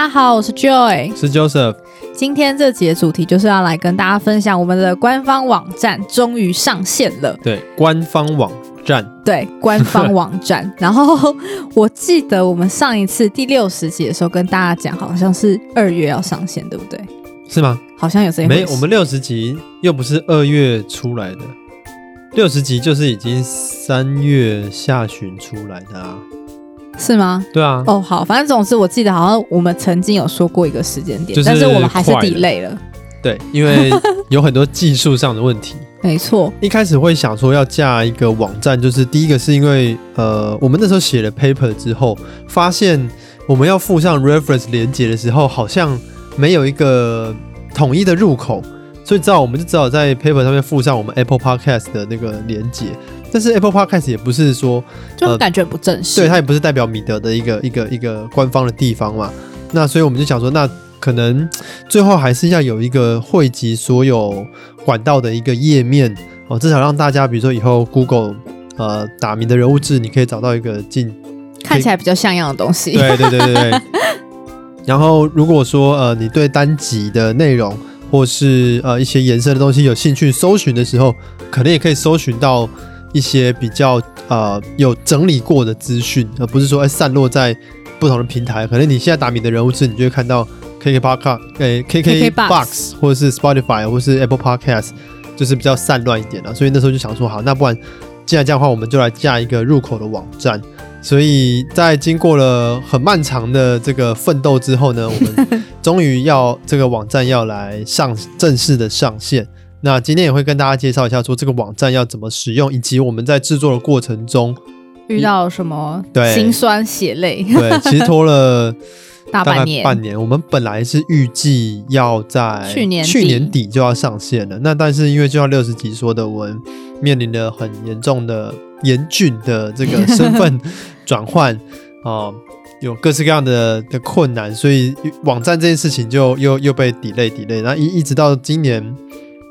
大家好，我是 Joy，是 Joseph。今天这集的主题就是要来跟大家分享我们的官方网站终于上线了。对，官方网站，对，官方网站。然后我记得我们上一次第六十集的时候跟大家讲，好像是二月要上线，对不对？是吗？好像有这一没，我们六十集又不是二月出来的，六十集就是已经三月下旬出来的啊。是吗？对啊。哦，好，反正总之我记得好像我们曾经有说过一个时间点，就是、但是我们还是 delay 了。对，因为有很多技术上的问题。没错。一开始会想说要架一个网站，就是第一个是因为呃，我们那时候写了 paper 之后，发现我们要附上 reference 连接的时候，好像没有一个统一的入口，所以只好我们就只好在 paper 上面附上我们 Apple Podcast 的那个连结。但是 Apple Podcast 也不是说，就感觉不正式，呃、对，它也不是代表米德的一个一个一个官方的地方嘛。那所以我们就想说，那可能最后还是要有一个汇集所有管道的一个页面哦，至少让大家，比如说以后 Google 呃打米的人物志，你可以找到一个进看起来比较像样的东西。对对对对对。然后如果说呃你对单集的内容或是呃一些延伸的东西有兴趣，搜寻的时候，可能也可以搜寻到。一些比较呃有整理过的资讯，而不是说哎散落在不同的平台。可能你现在打米的人物志，你就会看到 KK Podcast、欸、KK Box 或者是 Spotify 或是 Apple Podcast，就是比较散乱一点了。所以那时候就想说，好，那不然既然这样的话，我们就来架一个入口的网站。所以在经过了很漫长的这个奋斗之后呢，我们终于要这个网站要来上正式的上线。那今天也会跟大家介绍一下，说这个网站要怎么使用，以及我们在制作的过程中遇到什么对心酸血泪。对，其实拖了大半年，半年。我们本来是预计要在去年去年底就要上线了，那但是因为就像六十集说的，我们面临了很严重的、严峻的这个身份转换啊，有各式各样的的困难，所以网站这件事情就又又被 delay delay，然后一一直到今年。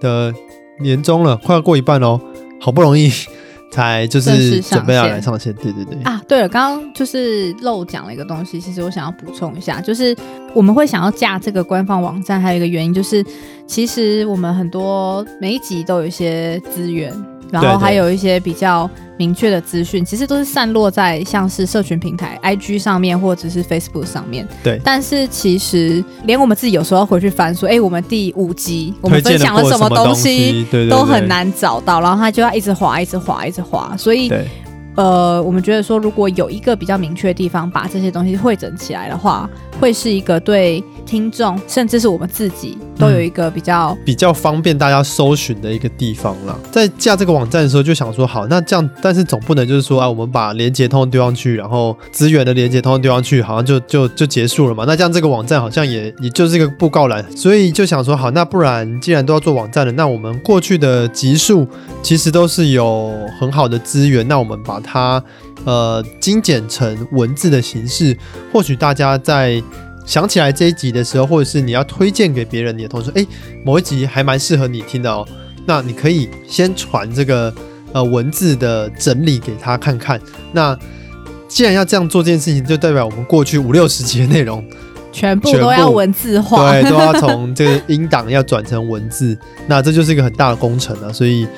的年终了，快要过一半喽，好不容易 才就是准备要来上线，对对对啊，对了，刚刚就是漏讲了一个东西，其实我想要补充一下，就是我们会想要架这个官方网站，还有一个原因就是，其实我们很多每一集都有一些资源。然后还有一些比较明确的资讯，其实都是散落在像是社群平台 IG 上面或者是 Facebook 上面。对。但是其实连我们自己有时候回去翻说，哎，我们第五集我们分享了什么东西，都很难找到，然后他就要一直滑，一直滑，一直滑。所以，呃，我们觉得说，如果有一个比较明确的地方，把这些东西汇整起来的话，会是一个对。听众甚至是我们自己都有一个比较、比较方便大家搜寻的一个地方了。在架这个网站的时候，就想说好，那这样，但是总不能就是说啊，我们把连接通丢上去，然后资源的连接通丢上去，好像就就就结束了嘛？那这样这个网站好像也也就是一个布告栏，所以就想说好，那不然既然都要做网站了，那我们过去的集数其实都是有很好的资源，那我们把它呃精简成文字的形式，或许大家在。想起来这一集的时候，或者是你要推荐给别人，你的同事，哎，某一集还蛮适合你听的哦。那你可以先传这个呃文字的整理给他看看。那既然要这样做这件事情，就代表我们过去五六十集的内容 全部都要文字化，对，都要 从这个音档要转成文字。那这就是一个很大的工程啊。所以，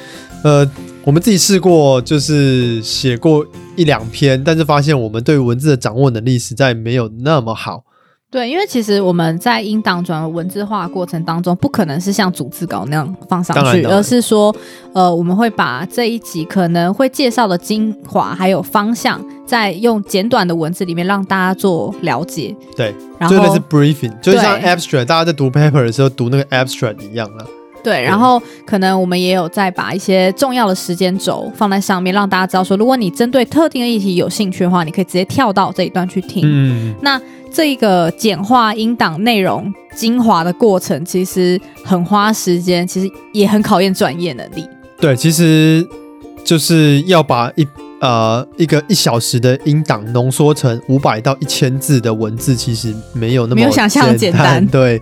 呃，我们自己试过，就是写过一两篇，但是发现我们对文字的掌握能力实在没有那么好。对，因为其实我们在音档转文字化的过程当中，不可能是像逐字稿那样放上去，而是说，呃，我们会把这一集可能会介绍的精华还有方向，再用简短的文字里面让大家做了解。对，然后就 briefing，就像 abstract，大家在读 paper 的时候读那个 abstract 一样了。对，然后可能我们也有再把一些重要的时间轴放在上面，让大家知道说，如果你针对特定的议题有兴趣的话，你可以直接跳到这一段去听。嗯，那。这一个简化音档内容精华的过程，其实很花时间，其实也很考验专业能力。对，其实就是要把一呃一个一小时的音档浓缩成五百到一千字的文字，其实没有那么没有想象简单。对，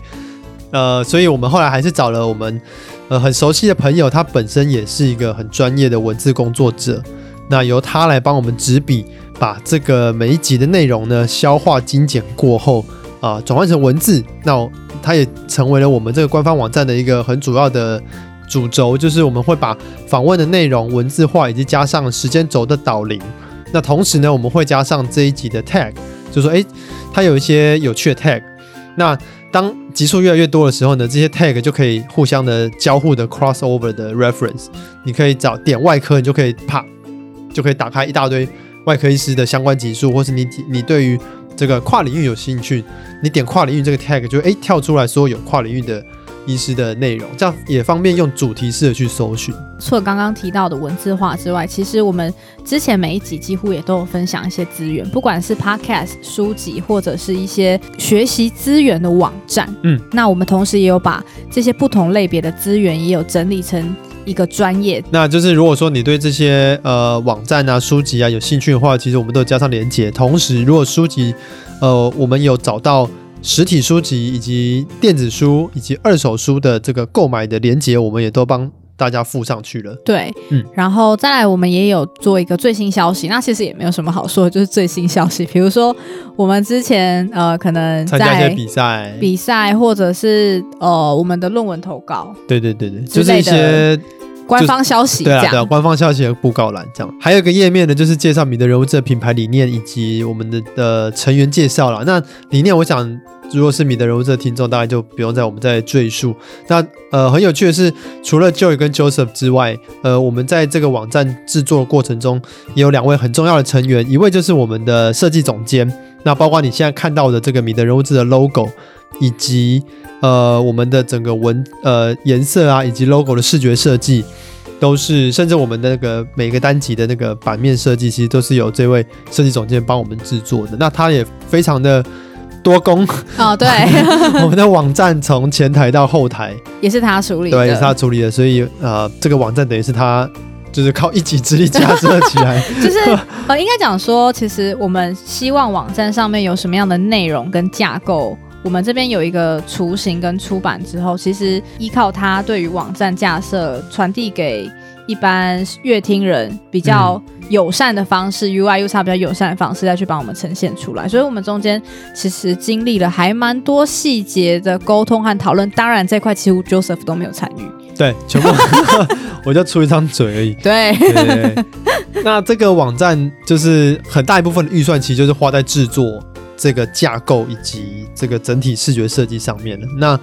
呃，所以我们后来还是找了我们呃很熟悉的朋友，他本身也是一个很专业的文字工作者，那由他来帮我们执笔。把这个每一集的内容呢消化精简过后，啊转换成文字，那他也成为了我们这个官方网站的一个很主要的主轴，就是我们会把访问的内容文字化，以及加上时间轴的导聆。那同时呢，我们会加上这一集的 tag，就说哎，它有一些有趣的 tag。那当集数越来越多的时候呢，这些 tag 就可以互相的交互的 crossover 的 reference。你可以找点外科，你就可以啪，就可以打开一大堆外科医师的相关集数，或是你你对于这个跨领域有兴趣，你点跨领域这个 tag 就哎跳出来说有跨领域的。医师的内容，这样也方便用主题式的去搜寻。除了刚刚提到的文字化之外，其实我们之前每一集几乎也都有分享一些资源，不管是 podcast 书籍或者是一些学习资源的网站。嗯，那我们同时也有把这些不同类别的资源也有整理成一个专业。那就是如果说你对这些呃网站啊、书籍啊有兴趣的话，其实我们都有加上连接。同时，如果书籍呃我们有找到。实体书籍以及电子书以及二手书的这个购买的链接，我们也都帮大家附上去了。对，嗯，然后再来，我们也有做一个最新消息。那其实也没有什么好说的，就是最新消息。比如说，我们之前呃，可能在参加一些比赛，比赛或者是呃，我们的论文投稿。对对对对，就是一些。官方消息，对啊，对啊，官方消息的布告栏这样，还有一个页面呢，就是介绍米德人物志品牌理念以及我们的的成员介绍了。那理念，我想如果是米德人物志的听众，大概就不用在我们再赘述。那呃，很有趣的是，除了 Joey 跟 Joseph 之外，呃，我们在这个网站制作的过程中，也有两位很重要的成员，一位就是我们的设计总监，那包括你现在看到的这个米德人物志的 logo。以及呃，我们的整个文呃颜色啊，以及 logo 的视觉设计，都是甚至我们的那个每个单集的那个版面设计，其实都是由这位设计总监帮我们制作的。那他也非常的多工哦，对，我们的网站从前台到后台也是他处理的，对，也是他处理的。所以呃，这个网站等于是他就是靠一己之力架设起来，就是呃，应该讲说，其实我们希望网站上面有什么样的内容跟架构。我们这边有一个雏形跟出版之后，其实依靠它对于网站架设传递给一般乐听人比较友善的方式、嗯、UI UX 比较友善的方式再去帮我们呈现出来。所以，我们中间其实经历了还蛮多细节的沟通和讨论。当然，这块几乎 Joseph 都没有参与。对，全部 我就出一张嘴而已。对，对，对，对。那这个网站就是很大一部分的预算，其实就是花在制作。这个架构以及这个整体视觉设计上面的。那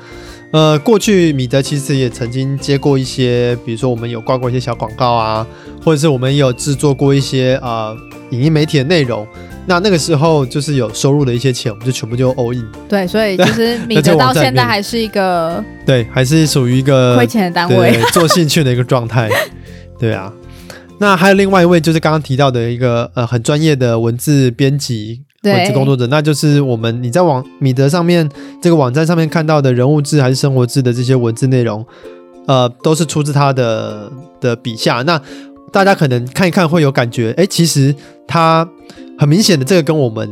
呃，过去米德其实也曾经接过一些，比如说我们有挂过一些小广告啊，或者是我们也有制作过一些啊、呃、影音媒体的内容。那那个时候就是有收入的一些钱，我们就全部就 all in。对，所以其实米德到现在还是一个对，还是属于一个亏钱的单位，做兴趣的一个状态。对啊，那还有另外一位就是刚刚提到的一个呃很专业的文字编辑。文字工作者，那就是我们你在网米德上面这个网站上面看到的人物志还是生活志的这些文字内容，呃，都是出自他的的笔下。那大家可能看一看会有感觉，哎、其实他很明显的这个跟我们。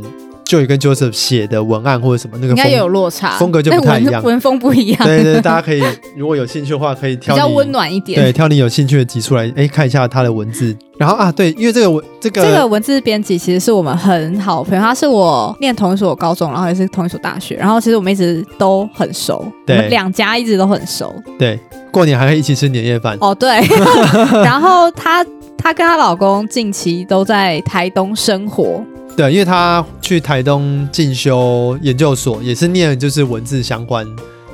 就有跟 Joseph 写的文案或者什么那个应该也有落差，风格就不太一样，文，文风不一样。对，对对，大家可以如果有兴趣的话，可以挑比较温暖一点，对，挑你有兴趣的集出来，哎，看一下他的文字。然后啊，对，因为这个文这个这个文字编辑其实是我们很好朋友，他是我念同一所高中，然后也是同一所大学，然后其实我们一直都很熟，对，我们两家一直都很熟。对，过年还可以一起吃年夜饭。哦，对。然后她她跟她老公近期都在台东生活。对，因为他去台东进修研究所，也是念就是文字相关，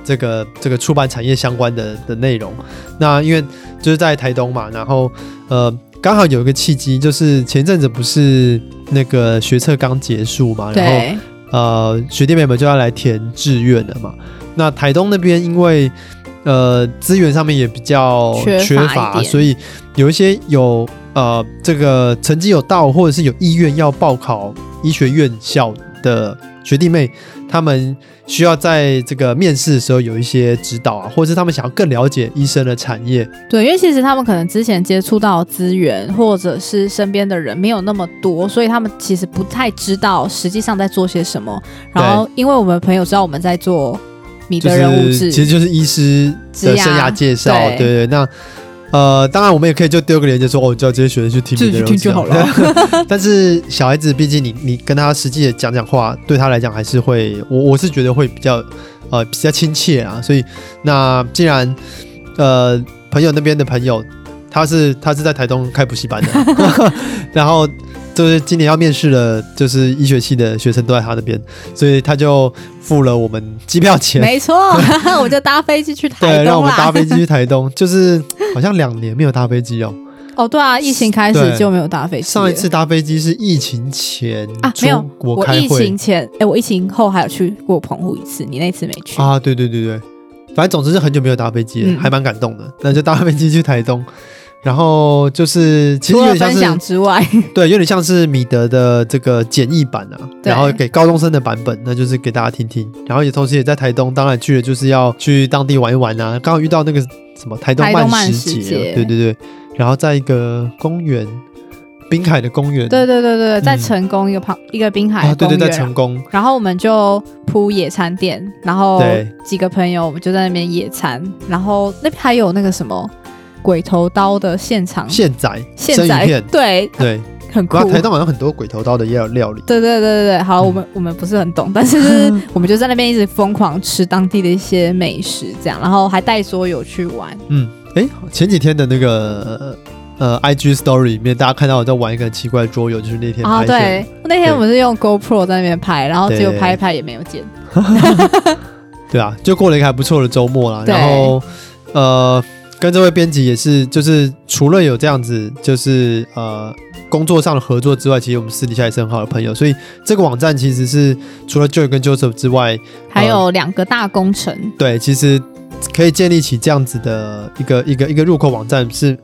这个这个出版产业相关的的内容。那因为就是在台东嘛，然后呃刚好有一个契机，就是前阵子不是那个学测刚结束嘛，然后呃学弟妹们就要来填志愿了嘛。那台东那边因为呃资源上面也比较缺乏，所以有一些有。呃，这个成绩有到，或者是有意愿要报考医学院校的学弟妹，他们需要在这个面试的时候有一些指导啊，或者是他们想要更了解医生的产业。对，因为其实他们可能之前接触到资源，或者是身边的人没有那么多，所以他们其实不太知道实际上在做些什么。然后，因为我们朋友知道我们在做米德人物志，其实就是医师的生涯介绍。对对，那。呃，当然我们也可以就丢个链接说，哦，叫这些学生去听，就听就好了。但是小孩子毕竟你你跟他实际的讲讲话，对他来讲还是会，我我是觉得会比较呃比较亲切啊。所以那既然呃朋友那边的朋友，他是他是在台东开补习班的，然后。就是今年要面试的，就是医学系的学生都在他那边，所以他就付了我们机票钱。没错，我就搭飞机去台东。对，让我们搭飞机去台东，就是 好像两年没有搭飞机哦。哦，对啊，疫情开始就没有搭飞机。上一次搭飞机是疫情前啊，没有。我疫情前，哎、欸，我疫情后还有去过澎湖一次，你那次没去啊？对对对对，反正总之是很久没有搭飞机了，嗯、还蛮感动的。那就搭飞机去台东。然后就是，其实有点像是，分享之外，对，有点像是米德的这个简易版啊。然后给高中生的版本，那就是给大家听听。然后也同时也在台东，当然去了就是要去当地玩一玩啊。刚好遇到那个什么台东慢食节，对对对。然后在一个公园，滨海的公园，对对对对，在成功一个旁一个滨海，啊对对，在成功。然后我们就铺野餐垫，然后几个朋友我们就在那边野餐，然后那边还有那个什么。鬼头刀的现场现宰现宰片，对对，很酷。台东好像很多鬼头刀的料料理。对对对对对，好，嗯、我们我们不是很懂，但是我们就在那边一直疯狂吃当地的一些美食，这样，然后还带桌游去玩。嗯，哎，前几天的那个呃 IG Story 里面，大家看到我在玩一个很奇怪的桌游，就是那天拍。啊，对，那天我们是用 GoPro 在那边拍，然后结果拍一拍也没有剪。对啊，就过了一个还不错的周末啦。然后呃。跟这位编辑也是，就是除了有这样子，就是呃工作上的合作之外，其实我们私底下也是很好的朋友。所以这个网站其实是除了 Joy 跟 Joseph 之外，还有两个大工程。对，其实可以建立起这样子的一个一个一个入口网站，是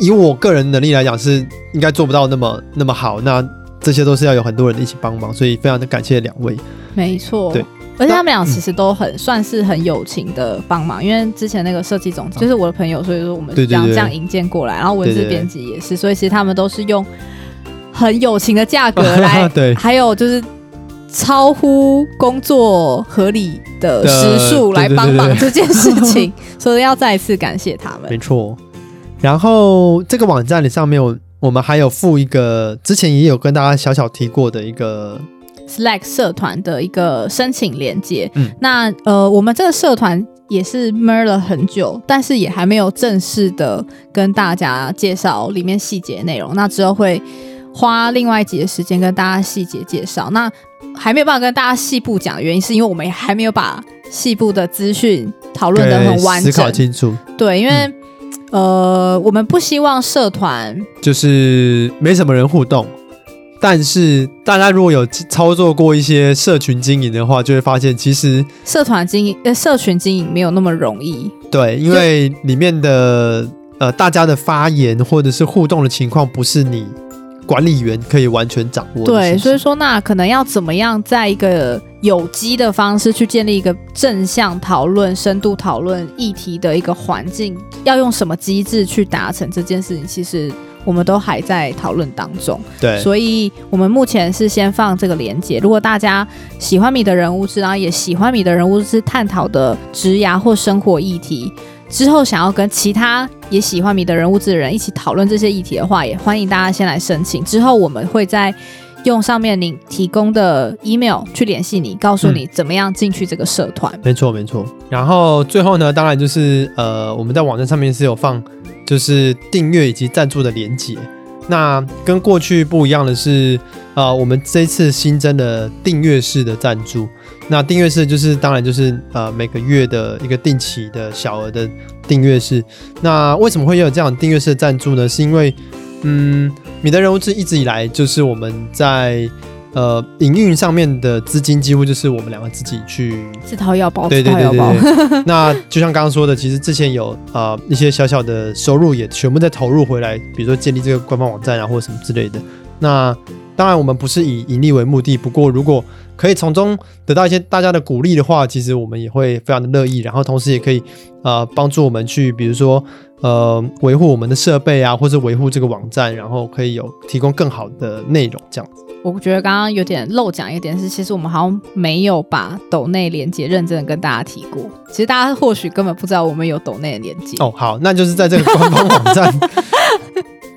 以我个人能力来讲是应该做不到那么那么好。那这些都是要有很多人一起帮忙，所以非常的感谢两位。没错，对。而且他们俩其实都很、嗯、算是很友情的帮忙，因为之前那个设计总监就是我的朋友，所以说我们这样这样引荐过来，然后文字编辑也是，所以其实他们都是用很友情的价格 来，对，还有就是超乎工作合理的时数来帮忙这件事情，所以要再一次感谢他们。没错，然后这个网站里上面我我们还有附一个之前也有跟大家小小提过的一个。Slack 社团的一个申请连接，嗯，那呃，我们这个社团也是 mer 了很久，但是也还没有正式的跟大家介绍里面细节内容。那之后会花另外一集的时间跟大家细节介绍。那还没有办法跟大家细部讲的原因，是因为我们还没有把细部的资讯讨论的很完整、思考清楚。对，因为、嗯、呃，我们不希望社团就是没什么人互动。但是大家如果有操作过一些社群经营的话，就会发现其实社团经营呃社群经营没有那么容易。对，因为里面的呃大家的发言或者是互动的情况，不是你管理员可以完全掌握的。对，所以说那可能要怎么样在一个有机的方式去建立一个正向讨论、深度讨论议题的一个环境，要用什么机制去达成这件事情，其实。我们都还在讨论当中，对，所以我们目前是先放这个连接。如果大家喜欢米的人物志，然后也喜欢米的人物志探讨的职涯或生活议题，之后想要跟其他也喜欢米的人物志的人一起讨论这些议题的话，也欢迎大家先来申请。之后我们会再用上面您提供的 email 去联系你，告诉你怎么样进去这个社团。没错，没错。然后最后呢，当然就是呃，我们在网站上面是有放。就是订阅以及赞助的连接。那跟过去不一样的是，呃，我们这次新增的订阅式的赞助。那订阅式就是当然就是呃每个月的一个定期的小额的订阅式。那为什么会有这样订阅式的赞助呢？是因为嗯，米德人物志一直以来就是我们在。呃，营运上面的资金几乎就是我们两个自己去自掏腰包，对对对对，对。那就像刚刚说的，其实之前有呃一些小小的收入也全部在投入回来，比如说建立这个官方网站啊，或者什么之类的。那当然我们不是以盈利为目的，不过如果可以从中得到一些大家的鼓励的话，其实我们也会非常的乐意。然后同时也可以呃帮助我们去，比如说呃维护我们的设备啊，或者维护这个网站，然后可以有提供更好的内容这样子。我觉得刚刚有点漏讲一点是，其实我们好像没有把抖内连接认真的跟大家提过。其实大家或许根本不知道我们有抖内的连接。哦，好，那就是在这个官方网站。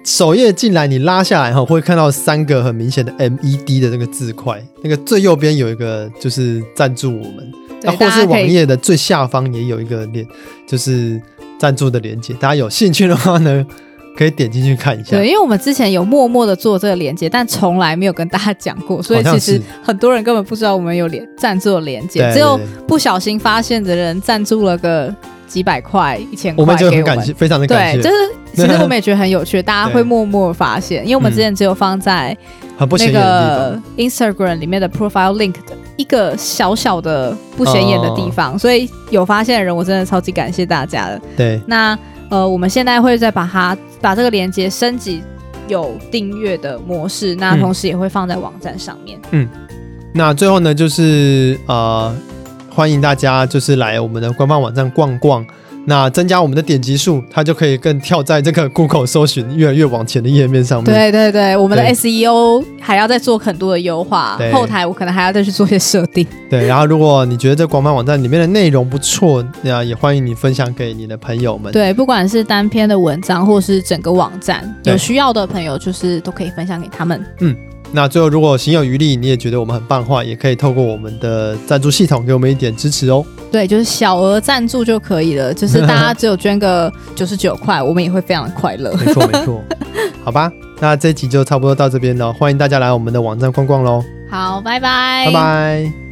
首页进来，你拉下来后会看到三个很明显的 MED 的那个字块，那个最右边有一个就是赞助我们，那或是网页的最下方也有一个链，就是赞助的连接。大家有兴趣的话呢，可以点进去看一下。对，因为我们之前有默默的做这个连接，但从来没有跟大家讲过，所以其实很多人根本不知道我们有连赞助的连接，只有不小心发现的人赞助了个几百块、一千块给我们，我们就很感谢，非常的感谢，对，就是。其实我们也觉得很有趣，大家会默默发现，因为我们之前只有放在那个 Instagram 里面的 profile link 的一个小小的不显眼的地方，所以有发现的人，我真的超级感谢大家的。对，那呃，我们现在会再把它把这个链接升级有订阅的模式，那同时也会放在网站上面。嗯，那最后呢，就是呃，欢迎大家就是来我们的官方网站逛逛。那增加我们的点击数，它就可以更跳在这个 Google 搜寻越来越往前的页面上面。对对对，我们的 SEO 还要再做很多的优化，后台我可能还要再去做一些设定。对，然后如果你觉得这官方网站里面的内容不错，那也欢迎你分享给你的朋友们。对，不管是单篇的文章，或是整个网站，有需要的朋友就是都可以分享给他们。嗯。那最后，如果行有余力，你也觉得我们很棒的话，也可以透过我们的赞助系统给我们一点支持哦。对，就是小额赞助就可以了，就是大家只有捐个九十九块，我们也会非常的快乐。没错，没错。好吧，那这一集就差不多到这边了，欢迎大家来我们的网站逛逛喽。好，拜拜，拜拜。